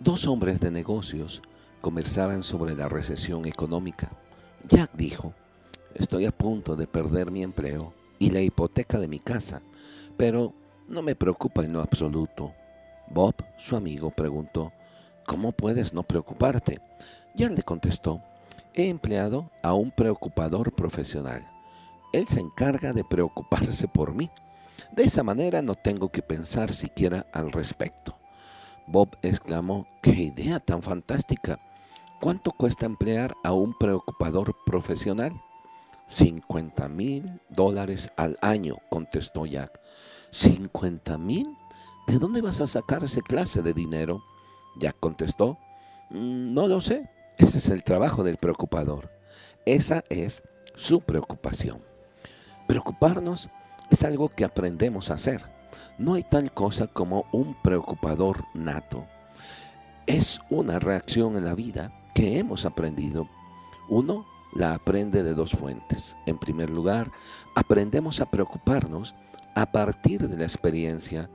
Dos hombres de negocios conversaban sobre la recesión económica. Jack dijo, estoy a punto de perder mi empleo y la hipoteca de mi casa, pero no me preocupa en lo absoluto. Bob, su amigo, preguntó, ¿cómo puedes no preocuparte? Jack le contestó, he empleado a un preocupador profesional. Él se encarga de preocuparse por mí. De esa manera no tengo que pensar siquiera al respecto. Bob exclamó, ¡qué idea tan fantástica! ¿Cuánto cuesta emplear a un preocupador profesional? 50 mil dólares al año, contestó Jack. ¿50 mil? ¿De dónde vas a sacar esa clase de dinero? Jack contestó, mm, no lo sé. Ese es el trabajo del preocupador. Esa es su preocupación. Preocuparnos es algo que aprendemos a hacer. No hay tal cosa como un preocupador nato. Es una reacción en la vida que hemos aprendido. Uno la aprende de dos fuentes. En primer lugar, aprendemos a preocuparnos a partir de la experiencia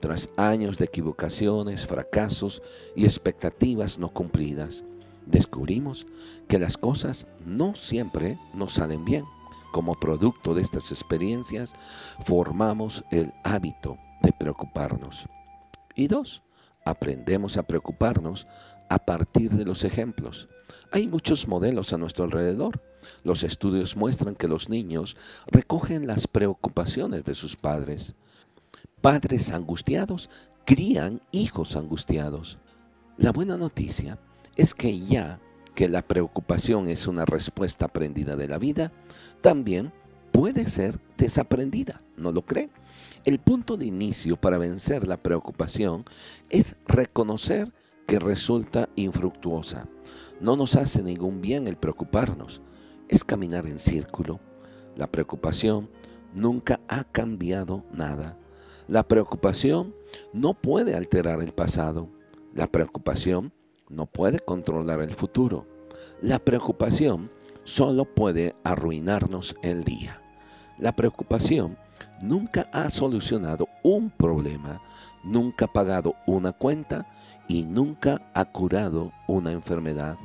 tras años de equivocaciones, fracasos y expectativas no cumplidas. Descubrimos que las cosas no siempre nos salen bien. Como producto de estas experiencias, formamos el hábito de preocuparnos. Y dos, aprendemos a preocuparnos a partir de los ejemplos. Hay muchos modelos a nuestro alrededor. Los estudios muestran que los niños recogen las preocupaciones de sus padres. Padres angustiados crían hijos angustiados. La buena noticia es que ya que la preocupación es una respuesta aprendida de la vida, también puede ser desaprendida, ¿no lo cree? El punto de inicio para vencer la preocupación es reconocer que resulta infructuosa. No nos hace ningún bien el preocuparnos, es caminar en círculo. La preocupación nunca ha cambiado nada. La preocupación no puede alterar el pasado. La preocupación no puede controlar el futuro. La preocupación solo puede arruinarnos el día. La preocupación nunca ha solucionado un problema, nunca ha pagado una cuenta y nunca ha curado una enfermedad.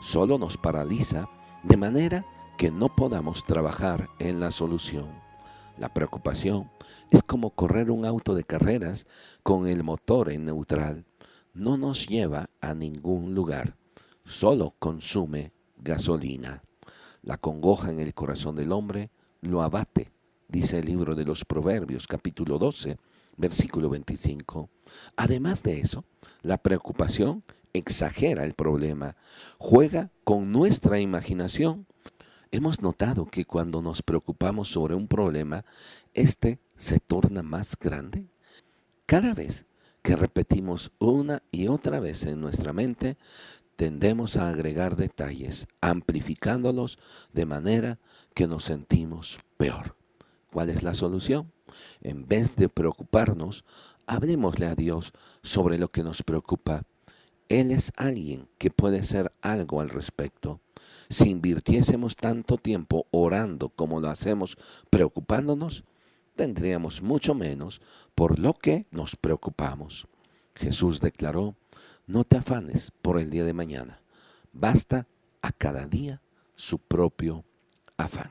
Solo nos paraliza de manera que no podamos trabajar en la solución. La preocupación es como correr un auto de carreras con el motor en neutral no nos lleva a ningún lugar, solo consume gasolina. La congoja en el corazón del hombre lo abate, dice el libro de los Proverbios capítulo 12, versículo 25. Además de eso, la preocupación exagera el problema, juega con nuestra imaginación. Hemos notado que cuando nos preocupamos sobre un problema, éste se torna más grande. Cada vez que repetimos una y otra vez en nuestra mente, tendemos a agregar detalles, amplificándolos de manera que nos sentimos peor. ¿Cuál es la solución? En vez de preocuparnos, hablemosle a Dios sobre lo que nos preocupa. Él es alguien que puede hacer algo al respecto. Si invirtiésemos tanto tiempo orando como lo hacemos preocupándonos, tendríamos mucho menos por lo que nos preocupamos. Jesús declaró, no te afanes por el día de mañana, basta a cada día su propio afán.